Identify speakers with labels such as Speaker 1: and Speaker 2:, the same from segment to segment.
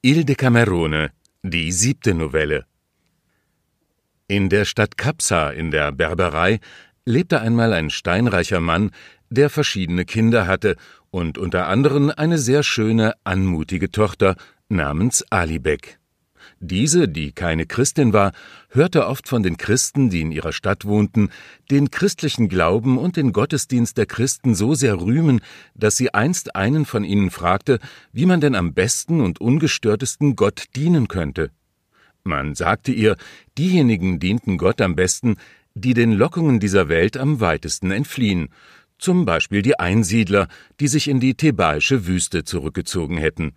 Speaker 1: Il Decamerone, die siebte Novelle. In der Stadt Kapsa in der Berberei lebte einmal ein steinreicher Mann, der verschiedene Kinder hatte und unter anderem eine sehr schöne, anmutige Tochter namens Alibek. Diese, die keine Christin war, hörte oft von den Christen, die in ihrer Stadt wohnten, den christlichen Glauben und den Gottesdienst der Christen so sehr rühmen, dass sie einst einen von ihnen fragte, wie man denn am besten und ungestörtesten Gott dienen könnte. Man sagte ihr, diejenigen dienten Gott am besten, die den Lockungen dieser Welt am weitesten entfliehen, zum Beispiel die Einsiedler, die sich in die thebaische Wüste zurückgezogen hätten.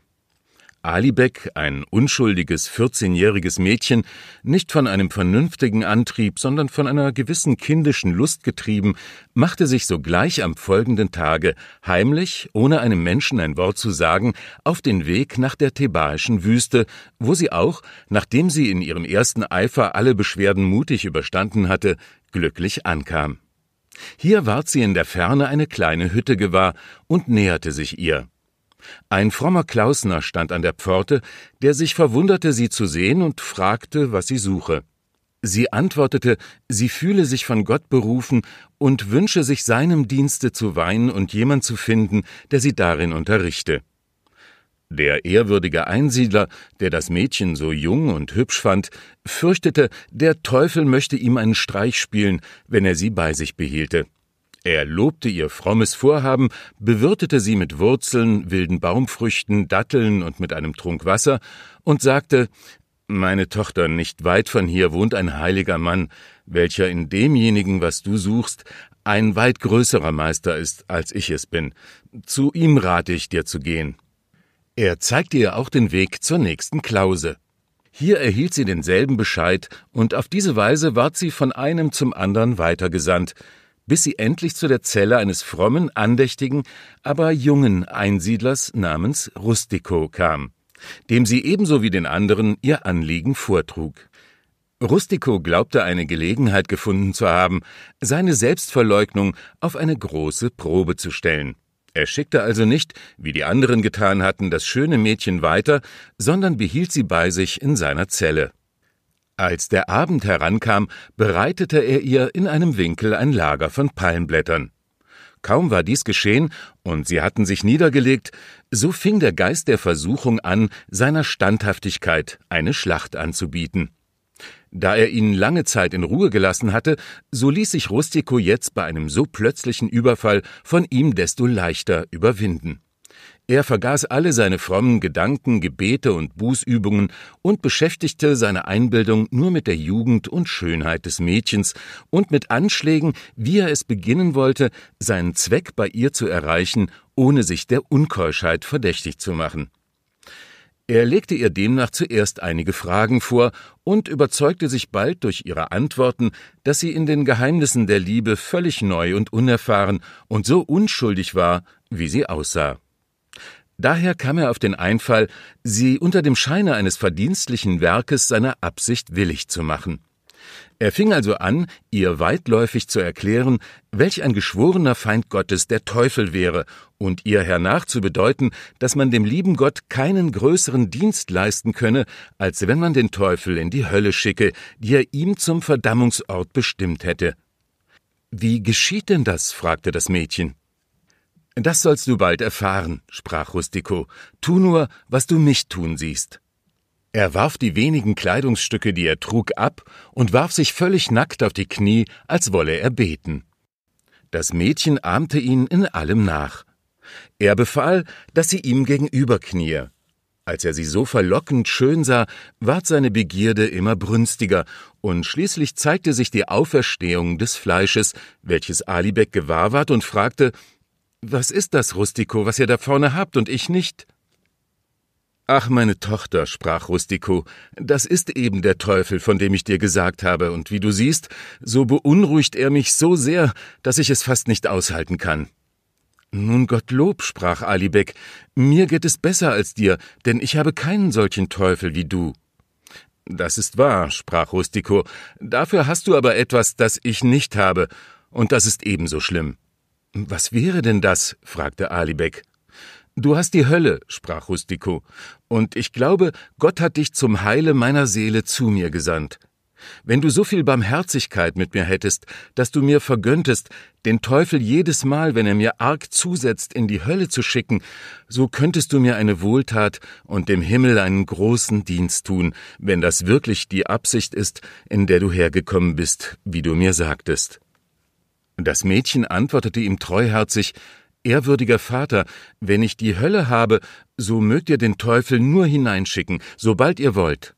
Speaker 1: Alibek, ein unschuldiges 14-jähriges Mädchen, nicht von einem vernünftigen Antrieb, sondern von einer gewissen kindischen Lust getrieben, machte sich sogleich am folgenden Tage heimlich, ohne einem Menschen ein Wort zu sagen, auf den Weg nach der thebaischen Wüste, wo sie auch, nachdem sie in ihrem ersten Eifer alle Beschwerden mutig überstanden hatte, glücklich ankam. Hier ward sie in der Ferne eine kleine Hütte gewahr und näherte sich ihr. Ein frommer Klausner stand an der Pforte, der sich verwunderte, sie zu sehen und fragte, was sie suche. Sie antwortete, sie fühle sich von Gott berufen und wünsche sich seinem Dienste zu weihen und jemand zu finden, der sie darin unterrichte. Der ehrwürdige Einsiedler, der das Mädchen so jung und hübsch fand, fürchtete, der Teufel möchte ihm einen Streich spielen, wenn er sie bei sich behielte. Er lobte ihr frommes Vorhaben, bewirtete sie mit Wurzeln, wilden Baumfrüchten, Datteln und mit einem Trunk Wasser und sagte, meine Tochter, nicht weit von hier wohnt ein heiliger Mann, welcher in demjenigen, was du suchst, ein weit größerer Meister ist, als ich es bin. Zu ihm rate ich dir zu gehen. Er zeigte ihr auch den Weg zur nächsten Klause. Hier erhielt sie denselben Bescheid, und auf diese Weise ward sie von einem zum anderen weitergesandt, bis sie endlich zu der Zelle eines frommen, andächtigen, aber jungen Einsiedlers namens Rustico kam, dem sie ebenso wie den anderen ihr Anliegen vortrug. Rustico glaubte eine Gelegenheit gefunden zu haben, seine Selbstverleugnung auf eine große Probe zu stellen. Er schickte also nicht, wie die anderen getan hatten, das schöne Mädchen weiter, sondern behielt sie bei sich in seiner Zelle. Als der Abend herankam, bereitete er ihr in einem Winkel ein Lager von Palmblättern. Kaum war dies geschehen und sie hatten sich niedergelegt, so fing der Geist der Versuchung an, seiner Standhaftigkeit eine Schlacht anzubieten. Da er ihn lange Zeit in Ruhe gelassen hatte, so ließ sich Rustico jetzt bei einem so plötzlichen Überfall von ihm desto leichter überwinden. Er vergaß alle seine frommen Gedanken, Gebete und Bußübungen und beschäftigte seine Einbildung nur mit der Jugend und Schönheit des Mädchens und mit Anschlägen, wie er es beginnen wollte, seinen Zweck bei ihr zu erreichen, ohne sich der Unkeuschheit verdächtig zu machen. Er legte ihr demnach zuerst einige Fragen vor und überzeugte sich bald durch ihre Antworten, dass sie in den Geheimnissen der Liebe völlig neu und unerfahren und so unschuldig war, wie sie aussah. Daher kam er auf den Einfall, sie unter dem Scheine eines verdienstlichen Werkes seiner Absicht willig zu machen. Er fing also an, ihr weitläufig zu erklären, welch ein geschworener Feind Gottes der Teufel wäre, und ihr hernach zu bedeuten, dass man dem lieben Gott keinen größeren Dienst leisten könne, als wenn man den Teufel in die Hölle schicke, die er ihm zum Verdammungsort bestimmt hätte. Wie geschieht denn das? fragte das Mädchen. Das sollst du bald erfahren, sprach Rustico. Tu nur, was du mich tun siehst. Er warf die wenigen Kleidungsstücke, die er trug, ab und warf sich völlig nackt auf die Knie, als wolle er beten. Das Mädchen ahmte ihn in allem nach. Er befahl, dass sie ihm gegenüber kniee. Als er sie so verlockend schön sah, ward seine Begierde immer brünstiger, und schließlich zeigte sich die Auferstehung des Fleisches, welches Alibek gewahr ward und fragte, was ist das, Rustico, was ihr da vorne habt und ich nicht? Ach, meine Tochter, sprach Rustico, das ist eben der Teufel, von dem ich dir gesagt habe, und wie du siehst, so beunruhigt er mich so sehr, dass ich es fast nicht aushalten kann. Nun Gottlob, sprach Alibek, mir geht es besser als dir, denn ich habe keinen solchen Teufel wie du. Das ist wahr, sprach Rustico, dafür hast du aber etwas, das ich nicht habe, und das ist ebenso schlimm. Was wäre denn das? fragte Alibek. Du hast die Hölle, sprach Rustico, und ich glaube, Gott hat dich zum Heile meiner Seele zu mir gesandt. Wenn du so viel Barmherzigkeit mit mir hättest, dass du mir vergönntest, den Teufel jedes Mal, wenn er mir arg zusetzt, in die Hölle zu schicken, so könntest du mir eine Wohltat und dem Himmel einen großen Dienst tun, wenn das wirklich die Absicht ist, in der du hergekommen bist, wie du mir sagtest. Das Mädchen antwortete ihm treuherzig Ehrwürdiger Vater, wenn ich die Hölle habe, so mögt ihr den Teufel nur hineinschicken, sobald ihr wollt.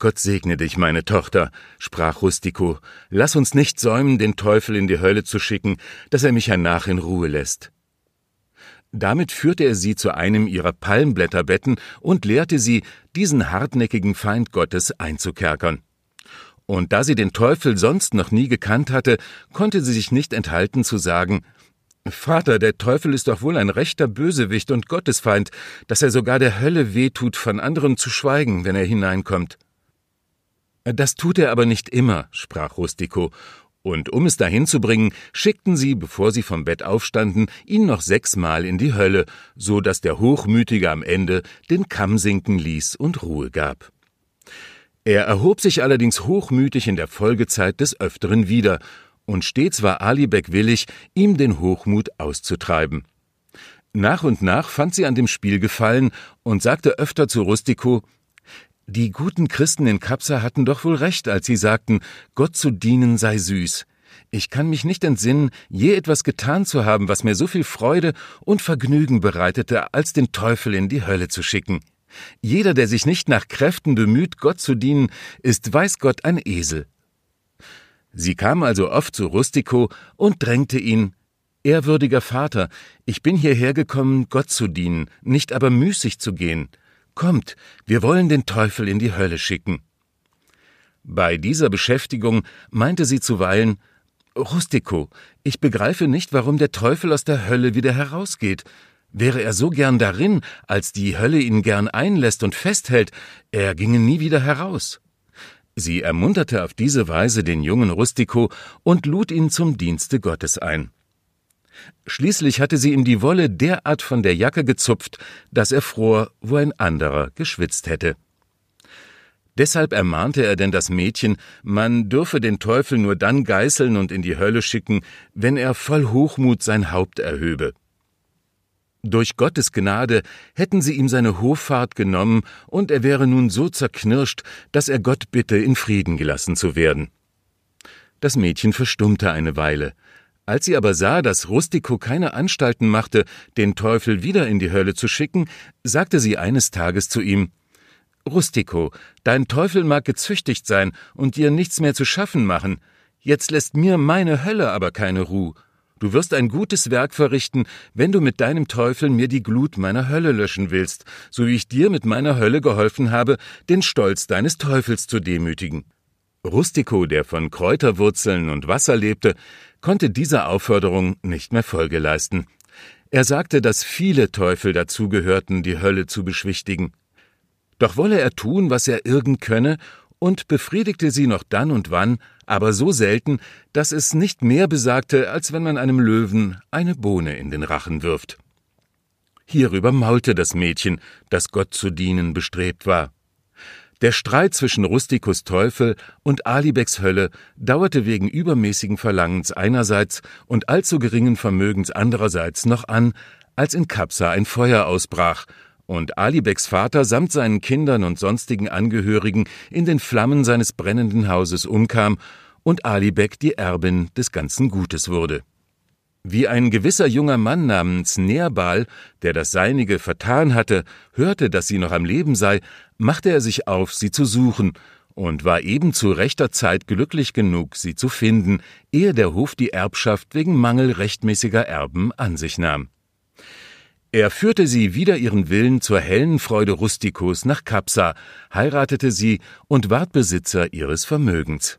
Speaker 1: Gott segne dich, meine Tochter, sprach Rustico, lass uns nicht säumen, den Teufel in die Hölle zu schicken, dass er mich hernach in Ruhe lässt. Damit führte er sie zu einem ihrer Palmblätterbetten und lehrte sie, diesen hartnäckigen Feind Gottes einzukerkern. Und da sie den Teufel sonst noch nie gekannt hatte, konnte sie sich nicht enthalten zu sagen, Vater, der Teufel ist doch wohl ein rechter Bösewicht und Gottesfeind, dass er sogar der Hölle wehtut, von anderen zu schweigen, wenn er hineinkommt. Das tut er aber nicht immer, sprach Rustico, und um es dahin zu bringen, schickten sie, bevor sie vom Bett aufstanden, ihn noch sechsmal in die Hölle, so dass der Hochmütige am Ende den Kamm sinken ließ und Ruhe gab. Er erhob sich allerdings hochmütig in der Folgezeit des Öfteren wieder, und stets war Alibek willig, ihm den Hochmut auszutreiben. Nach und nach fand sie an dem Spiel Gefallen und sagte öfter zu Rustico, die guten Christen in Kapsa hatten doch wohl recht, als sie sagten, Gott zu dienen sei süß. Ich kann mich nicht entsinnen, je etwas getan zu haben, was mir so viel Freude und Vergnügen bereitete, als den Teufel in die Hölle zu schicken. Jeder, der sich nicht nach Kräften bemüht, Gott zu dienen, ist weiß Gott ein Esel. Sie kam also oft zu Rustico und drängte ihn Ehrwürdiger Vater, ich bin hierher gekommen, Gott zu dienen, nicht aber müßig zu gehen. Kommt, wir wollen den Teufel in die Hölle schicken. Bei dieser Beschäftigung meinte sie zuweilen Rustico, ich begreife nicht, warum der Teufel aus der Hölle wieder herausgeht. Wäre er so gern darin, als die Hölle ihn gern einlässt und festhält, er ginge nie wieder heraus. Sie ermunterte auf diese Weise den jungen Rustico und lud ihn zum Dienste Gottes ein. Schließlich hatte sie ihm die Wolle derart von der Jacke gezupft, dass er fror, wo ein anderer geschwitzt hätte. Deshalb ermahnte er denn das Mädchen, man dürfe den Teufel nur dann geißeln und in die Hölle schicken, wenn er voll Hochmut sein Haupt erhöbe. Durch Gottes Gnade hätten sie ihm seine Hoffahrt genommen, und er wäre nun so zerknirscht, dass er Gott bitte, in Frieden gelassen zu werden. Das Mädchen verstummte eine Weile, als sie aber sah, dass Rustico keine Anstalten machte, den Teufel wieder in die Hölle zu schicken, sagte sie eines Tages zu ihm Rustico, dein Teufel mag gezüchtigt sein und dir nichts mehr zu schaffen machen, jetzt lässt mir meine Hölle aber keine Ruhe. Du wirst ein gutes Werk verrichten, wenn du mit deinem Teufel mir die Glut meiner Hölle löschen willst, so wie ich dir mit meiner Hölle geholfen habe, den Stolz deines Teufels zu demütigen. Rustico, der von Kräuterwurzeln und Wasser lebte, konnte dieser Aufforderung nicht mehr Folge leisten. Er sagte, dass viele Teufel dazu gehörten, die Hölle zu beschwichtigen. Doch wolle er tun, was er irgend könne, und befriedigte sie noch dann und wann, aber so selten, dass es nicht mehr besagte, als wenn man einem Löwen eine Bohne in den Rachen wirft. Hierüber maulte das Mädchen, das Gott zu dienen bestrebt war. Der Streit zwischen Rustikus Teufel und Alibeks Hölle dauerte wegen übermäßigen Verlangens einerseits und allzu geringen Vermögens andererseits noch an, als in Kapsa ein Feuer ausbrach und Alibeks Vater samt seinen Kindern und sonstigen Angehörigen in den Flammen seines brennenden Hauses umkam und Alibek die Erbin des ganzen Gutes wurde. Wie ein gewisser junger Mann namens Nerbal, der das Seinige vertan hatte, hörte, dass sie noch am Leben sei, machte er sich auf, sie zu suchen, und war eben zu rechter Zeit glücklich genug, sie zu finden, ehe der Hof die Erbschaft wegen Mangel rechtmäßiger Erben an sich nahm. Er führte sie wider ihren Willen zur hellen Freude Rusticus nach Kapsa, heiratete sie und ward Besitzer ihres Vermögens.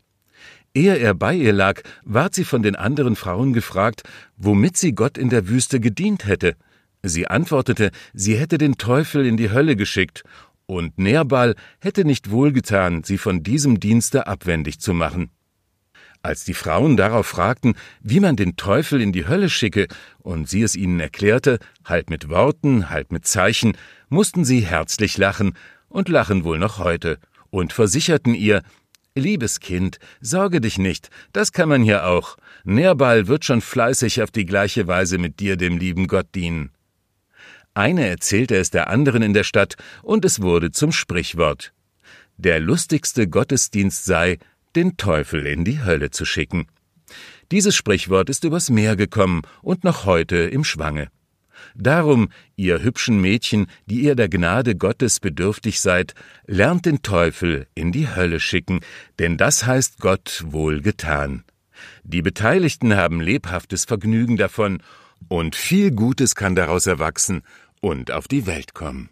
Speaker 1: Ehe er bei ihr lag, ward sie von den anderen Frauen gefragt, womit sie Gott in der Wüste gedient hätte. Sie antwortete, sie hätte den Teufel in die Hölle geschickt, und Nerbal hätte nicht wohlgetan, sie von diesem Dienste abwendig zu machen. Als die Frauen darauf fragten, wie man den Teufel in die Hölle schicke, und sie es ihnen erklärte, halb mit Worten, halb mit Zeichen, mussten sie herzlich lachen und lachen wohl noch heute und versicherten ihr, Liebes Kind, sorge dich nicht, das kann man hier auch. Nährball wird schon fleißig auf die gleiche Weise mit dir dem lieben Gott dienen. Eine erzählte es der anderen in der Stadt, und es wurde zum Sprichwort. Der lustigste Gottesdienst sei, den Teufel in die Hölle zu schicken. Dieses Sprichwort ist übers Meer gekommen und noch heute im Schwange. Darum, ihr hübschen Mädchen, die ihr der Gnade Gottes bedürftig seid, lernt den Teufel in die Hölle schicken, denn das heißt Gott wohl getan. Die Beteiligten haben lebhaftes Vergnügen davon, und viel Gutes kann daraus erwachsen und auf die Welt kommen.